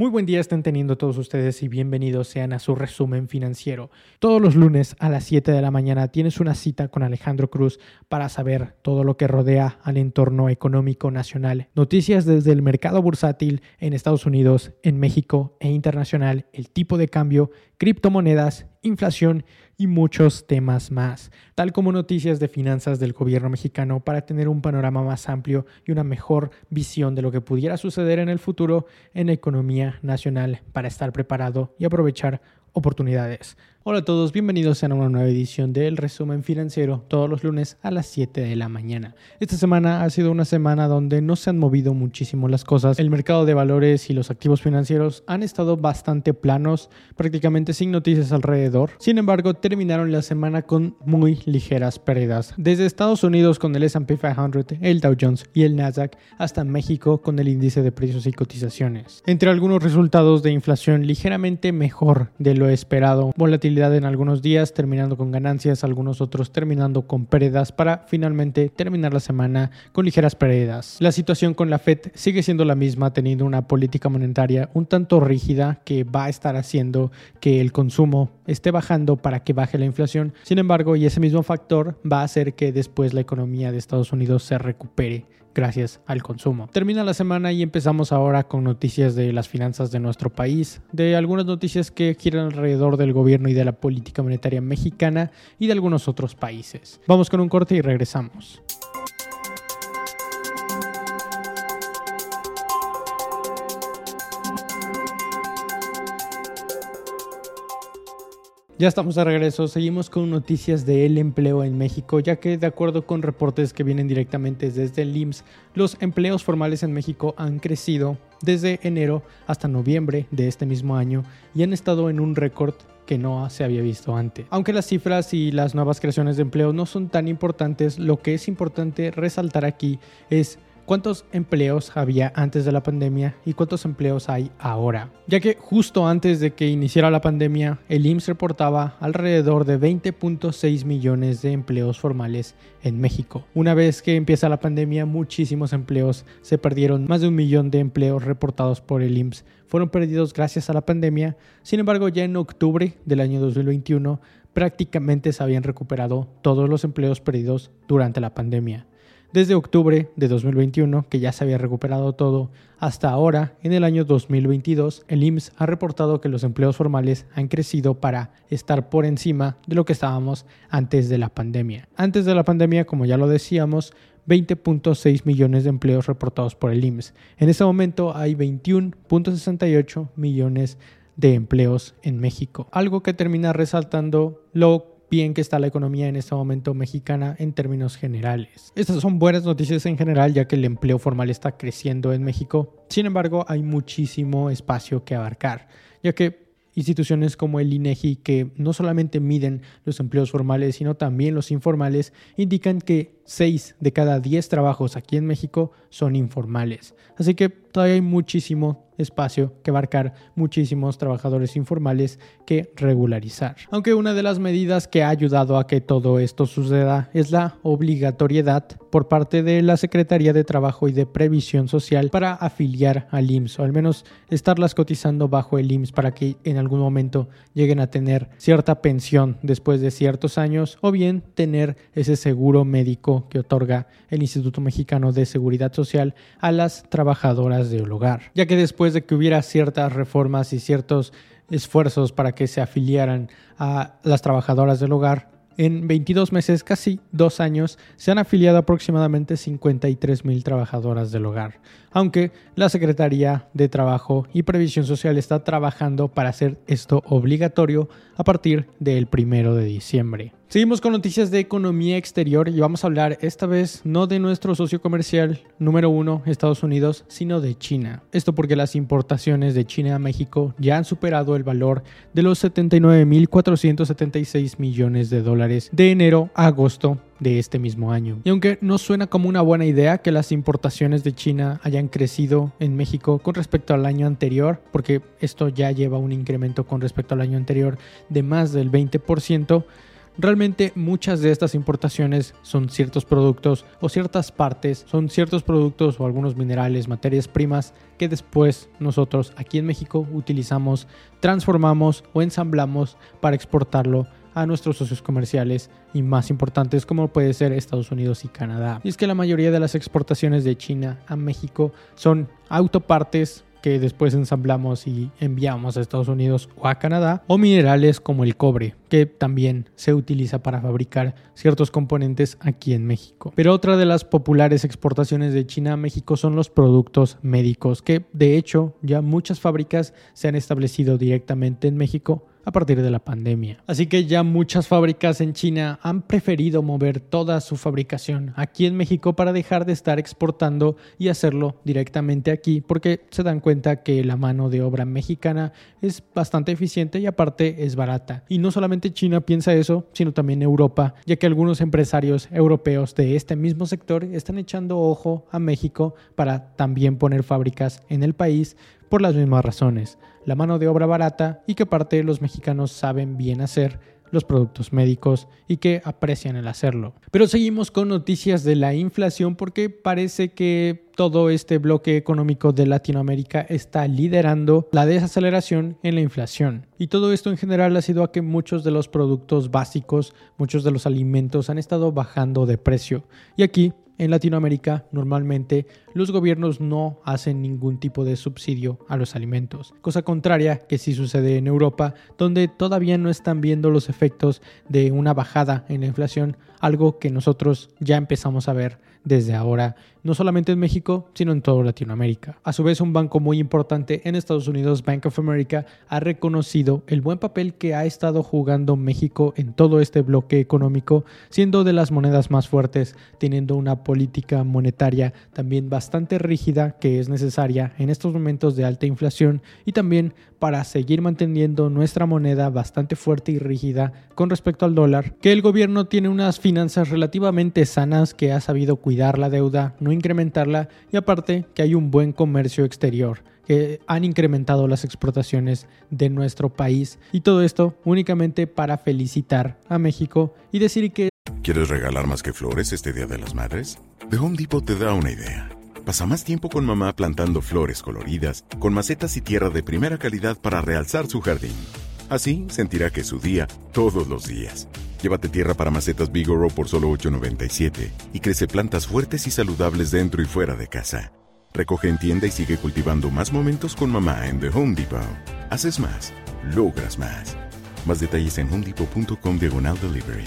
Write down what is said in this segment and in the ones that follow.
Muy buen día estén teniendo todos ustedes y bienvenidos sean a su resumen financiero. Todos los lunes a las 7 de la mañana tienes una cita con Alejandro Cruz para saber todo lo que rodea al entorno económico nacional. Noticias desde el mercado bursátil en Estados Unidos, en México e internacional, el tipo de cambio, criptomonedas, inflación y muchos temas más, tal como noticias de finanzas del gobierno mexicano para tener un panorama más amplio y una mejor visión de lo que pudiera suceder en el futuro en la economía nacional para estar preparado y aprovechar oportunidades. Hola a todos, bienvenidos a una nueva edición del resumen financiero todos los lunes a las 7 de la mañana. Esta semana ha sido una semana donde no se han movido muchísimo las cosas. El mercado de valores y los activos financieros han estado bastante planos, prácticamente sin noticias alrededor. Sin embargo, terminaron la semana con muy ligeras pérdidas. Desde Estados Unidos con el S&P 500, el Dow Jones y el Nasdaq, hasta México con el índice de precios y cotizaciones. Entre algunos resultados de inflación ligeramente mejor de lo esperado, volatilidad en algunos días, terminando con ganancias, algunos otros terminando con pérdidas para finalmente terminar la semana con ligeras pérdidas. La situación con la Fed sigue siendo la misma, teniendo una política monetaria un tanto rígida que va a estar haciendo que el consumo esté bajando para que baje la inflación. Sin embargo, y ese mismo factor va a hacer que después la economía de Estados Unidos se recupere gracias al consumo. Termina la semana y empezamos ahora con noticias de las finanzas de nuestro país, de algunas noticias que giran alrededor del gobierno y de la política monetaria mexicana y de algunos otros países. Vamos con un corte y regresamos. Ya estamos de regreso, seguimos con noticias del empleo en México, ya que de acuerdo con reportes que vienen directamente desde el IMSS, los empleos formales en México han crecido desde enero hasta noviembre de este mismo año y han estado en un récord que no se había visto antes. Aunque las cifras y las nuevas creaciones de empleo no son tan importantes, lo que es importante resaltar aquí es cuántos empleos había antes de la pandemia y cuántos empleos hay ahora. Ya que justo antes de que iniciara la pandemia, el IMSS reportaba alrededor de 20.6 millones de empleos formales en México. Una vez que empieza la pandemia, muchísimos empleos se perdieron. Más de un millón de empleos reportados por el IMSS fueron perdidos gracias a la pandemia. Sin embargo, ya en octubre del año 2021, prácticamente se habían recuperado todos los empleos perdidos durante la pandemia. Desde octubre de 2021, que ya se había recuperado todo, hasta ahora, en el año 2022, el IMSS ha reportado que los empleos formales han crecido para estar por encima de lo que estábamos antes de la pandemia. Antes de la pandemia, como ya lo decíamos, 20.6 millones de empleos reportados por el IMSS. En este momento hay 21.68 millones de empleos en México, algo que termina resaltando lo bien que está la economía en este momento mexicana en términos generales. Estas son buenas noticias en general ya que el empleo formal está creciendo en México. Sin embargo, hay muchísimo espacio que abarcar, ya que instituciones como el INEGI que no solamente miden los empleos formales, sino también los informales, indican que 6 de cada 10 trabajos aquí en México son informales. Así que todavía hay muchísimo espacio que abarcar muchísimos trabajadores informales que regularizar. Aunque una de las medidas que ha ayudado a que todo esto suceda es la obligatoriedad por parte de la Secretaría de Trabajo y de Previsión Social para afiliar al IMSS o al menos estarlas cotizando bajo el IMSS para que en algún momento lleguen a tener cierta pensión después de ciertos años o bien tener ese seguro médico que otorga el Instituto Mexicano de Seguridad Social a las trabajadoras del hogar, ya que después de que hubiera ciertas reformas y ciertos esfuerzos para que se afiliaran a las trabajadoras del hogar, en 22 meses, casi dos años, se han afiliado aproximadamente 53 mil trabajadoras del hogar, aunque la Secretaría de Trabajo y Previsión Social está trabajando para hacer esto obligatorio a partir del primero de diciembre. Seguimos con noticias de economía exterior y vamos a hablar esta vez no de nuestro socio comercial número uno, Estados Unidos, sino de China. Esto porque las importaciones de China a México ya han superado el valor de los 79.476 millones de dólares de enero a agosto de este mismo año. Y aunque no suena como una buena idea que las importaciones de China hayan crecido en México con respecto al año anterior, porque esto ya lleva un incremento con respecto al año anterior de más del 20%, Realmente muchas de estas importaciones son ciertos productos o ciertas partes, son ciertos productos o algunos minerales, materias primas que después nosotros aquí en México utilizamos, transformamos o ensamblamos para exportarlo a nuestros socios comerciales y más importantes como puede ser Estados Unidos y Canadá. Y es que la mayoría de las exportaciones de China a México son autopartes que después ensamblamos y enviamos a Estados Unidos o a Canadá, o minerales como el cobre, que también se utiliza para fabricar ciertos componentes aquí en México. Pero otra de las populares exportaciones de China a México son los productos médicos, que de hecho ya muchas fábricas se han establecido directamente en México a partir de la pandemia. Así que ya muchas fábricas en China han preferido mover toda su fabricación aquí en México para dejar de estar exportando y hacerlo directamente aquí porque se dan cuenta que la mano de obra mexicana es bastante eficiente y aparte es barata. Y no solamente China piensa eso, sino también Europa, ya que algunos empresarios europeos de este mismo sector están echando ojo a México para también poner fábricas en el país por las mismas razones, la mano de obra barata y que parte los mexicanos saben bien hacer los productos médicos y que aprecian el hacerlo. Pero seguimos con noticias de la inflación porque parece que todo este bloque económico de Latinoamérica está liderando la desaceleración en la inflación. Y todo esto en general ha sido a que muchos de los productos básicos, muchos de los alimentos han estado bajando de precio. Y aquí en Latinoamérica normalmente los gobiernos no hacen ningún tipo de subsidio a los alimentos, cosa contraria que sí sucede en Europa, donde todavía no están viendo los efectos de una bajada en la inflación, algo que nosotros ya empezamos a ver desde ahora, no solamente en México, sino en toda Latinoamérica. A su vez, un banco muy importante en Estados Unidos, Bank of America, ha reconocido el buen papel que ha estado jugando México en todo este bloque económico, siendo de las monedas más fuertes, teniendo una política monetaria también bastante rígida que es necesaria en estos momentos de alta inflación y también para seguir manteniendo nuestra moneda bastante fuerte y rígida con respecto al dólar, que el gobierno tiene unas finanzas relativamente sanas que ha sabido cuidar la deuda, no incrementarla y aparte que hay un buen comercio exterior que han incrementado las exportaciones de nuestro país y todo esto únicamente para felicitar a México y decir que ¿Quieres regalar más que flores este Día de las Madres? The Home Depot te da una idea. Pasa más tiempo con mamá plantando flores coloridas, con macetas y tierra de primera calidad para realzar su jardín. Así sentirá que es su día todos los días. Llévate tierra para macetas Bigoro por solo $8.97 y crece plantas fuertes y saludables dentro y fuera de casa. Recoge en tienda y sigue cultivando más momentos con mamá en The Home Depot. Haces más, logras más. Más detalles en homedepot.com diagonal delivery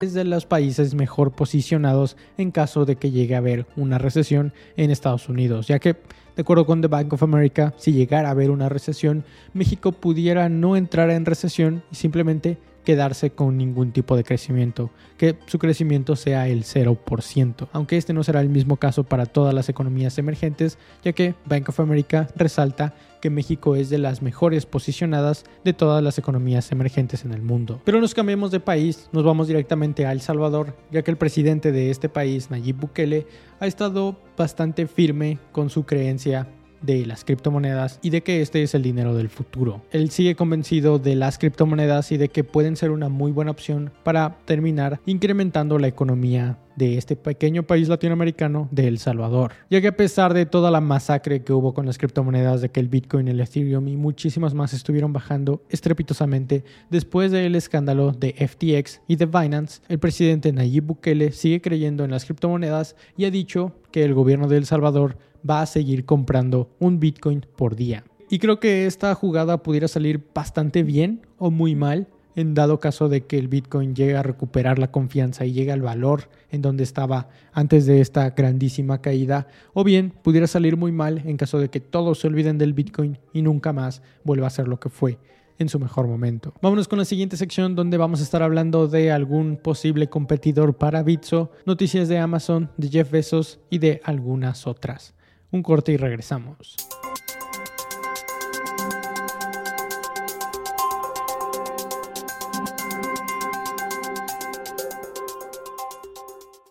es de los países mejor posicionados en caso de que llegue a haber una recesión en Estados Unidos, ya que, de acuerdo con The Bank of America, si llegara a haber una recesión, México pudiera no entrar en recesión y simplemente quedarse con ningún tipo de crecimiento, que su crecimiento sea el 0%, aunque este no será el mismo caso para todas las economías emergentes, ya que Bank of America resalta que México es de las mejores posicionadas de todas las economías emergentes en el mundo. Pero nos cambiamos de país, nos vamos directamente a El Salvador, ya que el presidente de este país, Nayib Bukele, ha estado bastante firme con su creencia de las criptomonedas y de que este es el dinero del futuro. Él sigue convencido de las criptomonedas y de que pueden ser una muy buena opción para terminar incrementando la economía de este pequeño país latinoamericano de El Salvador. Ya que a pesar de toda la masacre que hubo con las criptomonedas de que el Bitcoin, el Ethereum y muchísimas más estuvieron bajando estrepitosamente después del escándalo de FTX y de Binance, el presidente Nayib Bukele sigue creyendo en las criptomonedas y ha dicho que el gobierno de El Salvador va a seguir comprando un Bitcoin por día. Y creo que esta jugada pudiera salir bastante bien o muy mal en dado caso de que el Bitcoin llegue a recuperar la confianza y llegue al valor en donde estaba antes de esta grandísima caída, o bien pudiera salir muy mal en caso de que todos se olviden del Bitcoin y nunca más vuelva a ser lo que fue en su mejor momento. Vámonos con la siguiente sección donde vamos a estar hablando de algún posible competidor para Bitso, noticias de Amazon, de Jeff Bezos y de algunas otras. Un corte y regresamos.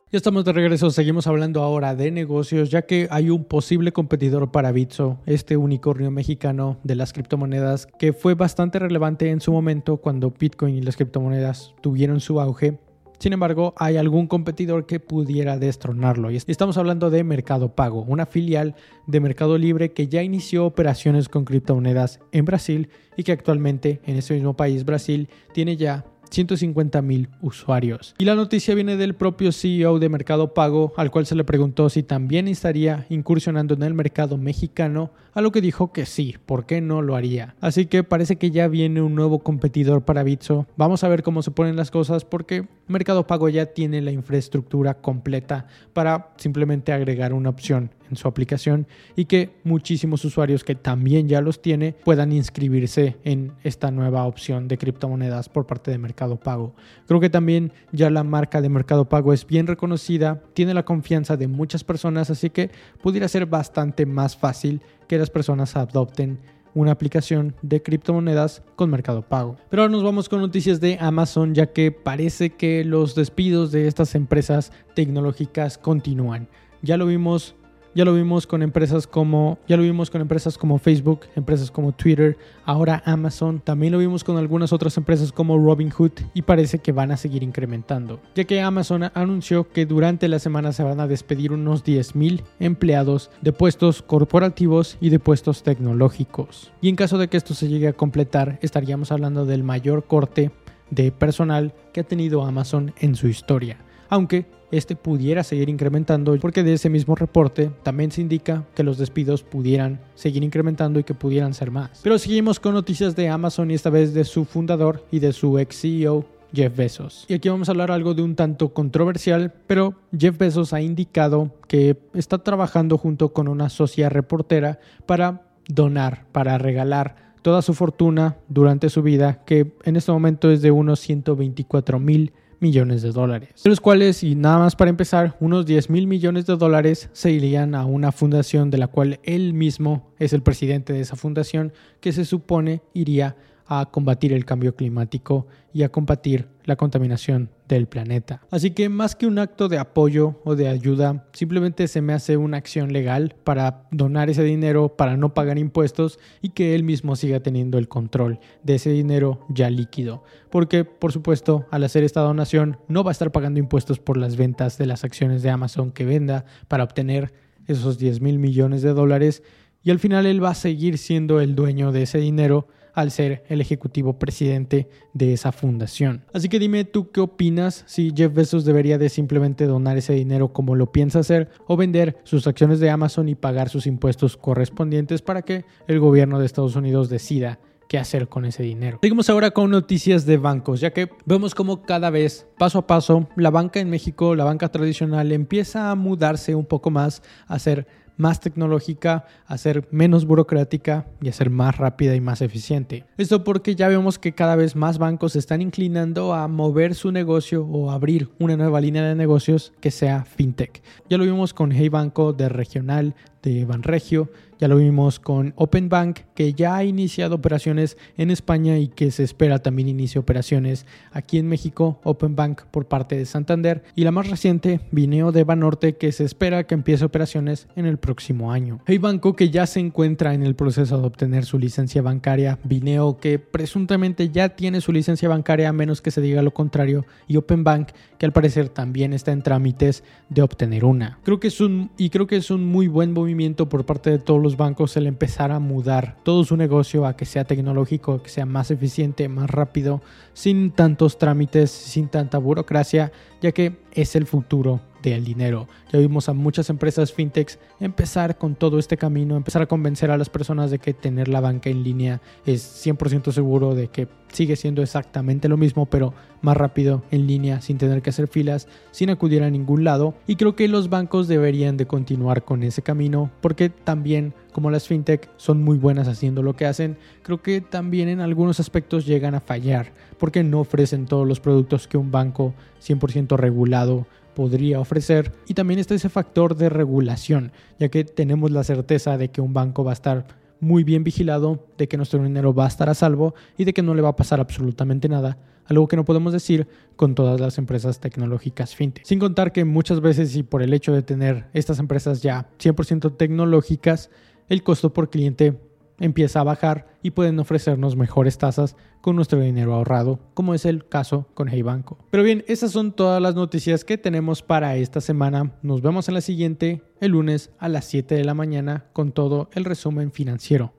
Ya estamos de regreso, seguimos hablando ahora de negocios, ya que hay un posible competidor para Bitso, este unicornio mexicano de las criptomonedas, que fue bastante relevante en su momento cuando Bitcoin y las criptomonedas tuvieron su auge. Sin embargo, hay algún competidor que pudiera destronarlo. Y estamos hablando de Mercado Pago, una filial de Mercado Libre que ya inició operaciones con criptomonedas en Brasil y que actualmente en ese mismo país, Brasil, tiene ya 150 mil usuarios. Y la noticia viene del propio CEO de Mercado Pago, al cual se le preguntó si también estaría incursionando en el mercado mexicano, a lo que dijo que sí, ¿por qué no lo haría? Así que parece que ya viene un nuevo competidor para Bitso. Vamos a ver cómo se ponen las cosas porque Mercado Pago ya tiene la infraestructura completa para simplemente agregar una opción en su aplicación y que muchísimos usuarios que también ya los tiene puedan inscribirse en esta nueva opción de criptomonedas por parte de Mercado Pago. Creo que también ya la marca de Mercado Pago es bien reconocida, tiene la confianza de muchas personas, así que pudiera ser bastante más fácil que las personas adopten una aplicación de criptomonedas con Mercado Pago. Pero ahora nos vamos con noticias de Amazon, ya que parece que los despidos de estas empresas tecnológicas continúan. Ya lo vimos ya lo vimos con empresas como ya lo vimos con empresas como Facebook, empresas como Twitter, ahora Amazon, también lo vimos con algunas otras empresas como Robinhood y parece que van a seguir incrementando, ya que Amazon anunció que durante la semana se van a despedir unos 10.000 empleados de puestos corporativos y de puestos tecnológicos. Y en caso de que esto se llegue a completar, estaríamos hablando del mayor corte de personal que ha tenido Amazon en su historia aunque este pudiera seguir incrementando porque de ese mismo reporte también se indica que los despidos pudieran seguir incrementando y que pudieran ser más. Pero seguimos con noticias de Amazon y esta vez de su fundador y de su ex CEO Jeff Bezos. Y aquí vamos a hablar algo de un tanto controversial, pero Jeff Bezos ha indicado que está trabajando junto con una socia reportera para donar, para regalar toda su fortuna durante su vida, que en este momento es de unos 124 mil millones de dólares, de los cuales, y nada más para empezar, unos 10 mil millones de dólares se irían a una fundación de la cual él mismo es el presidente de esa fundación, que se supone iría a combatir el cambio climático y a combatir la contaminación del planeta. Así que más que un acto de apoyo o de ayuda, simplemente se me hace una acción legal para donar ese dinero, para no pagar impuestos y que él mismo siga teniendo el control de ese dinero ya líquido. Porque, por supuesto, al hacer esta donación no va a estar pagando impuestos por las ventas de las acciones de Amazon que venda para obtener esos 10 mil millones de dólares y al final él va a seguir siendo el dueño de ese dinero al ser el ejecutivo presidente de esa fundación. Así que dime tú qué opinas si Jeff Bezos debería de simplemente donar ese dinero como lo piensa hacer o vender sus acciones de Amazon y pagar sus impuestos correspondientes para que el gobierno de Estados Unidos decida qué hacer con ese dinero. Seguimos ahora con noticias de bancos, ya que vemos como cada vez, paso a paso, la banca en México, la banca tradicional, empieza a mudarse un poco más a ser más tecnológica, a ser menos burocrática y a ser más rápida y más eficiente. Esto porque ya vemos que cada vez más bancos están inclinando a mover su negocio o abrir una nueva línea de negocios que sea fintech. Ya lo vimos con Hey Banco de regional de Banregio, ya lo vimos con Open Bank, que ya ha iniciado operaciones en España y que se espera también inicie operaciones aquí en México, Open Bank por parte de Santander. Y la más reciente, Vineo de Banorte, que se espera que empiece operaciones en el próximo año. Hey Banco, que ya se encuentra en el proceso de obtener su licencia bancaria. Vineo, que presuntamente ya tiene su licencia bancaria, a menos que se diga lo contrario. Y Open Bank, que al parecer también está en trámites de obtener una. Creo que es un, y creo que es un muy buen movimiento por parte de todos los bancos el empezar a mudar todo su negocio a que sea tecnológico, que sea más eficiente, más rápido, sin tantos trámites, sin tanta burocracia, ya que es el futuro el dinero. Ya vimos a muchas empresas fintechs empezar con todo este camino, empezar a convencer a las personas de que tener la banca en línea es 100% seguro, de que sigue siendo exactamente lo mismo, pero más rápido en línea, sin tener que hacer filas, sin acudir a ningún lado. Y creo que los bancos deberían de continuar con ese camino, porque también como las fintech son muy buenas haciendo lo que hacen, creo que también en algunos aspectos llegan a fallar, porque no ofrecen todos los productos que un banco 100% regulado podría ofrecer. Y también está ese factor de regulación, ya que tenemos la certeza de que un banco va a estar muy bien vigilado, de que nuestro dinero va a estar a salvo y de que no le va a pasar absolutamente nada, algo que no podemos decir con todas las empresas tecnológicas fintech. Sin contar que muchas veces y por el hecho de tener estas empresas ya 100% tecnológicas, el costo por cliente empieza a bajar y pueden ofrecernos mejores tasas con nuestro dinero ahorrado, como es el caso con Hey Banco. Pero bien, esas son todas las noticias que tenemos para esta semana. Nos vemos en la siguiente, el lunes a las 7 de la mañana, con todo el resumen financiero.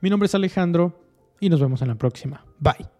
Mi nombre es Alejandro y nos vemos en la próxima. Bye.